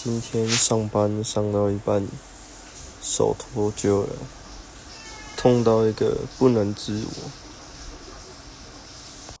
今天上班上到一半手脱臼了痛到一个不能自我。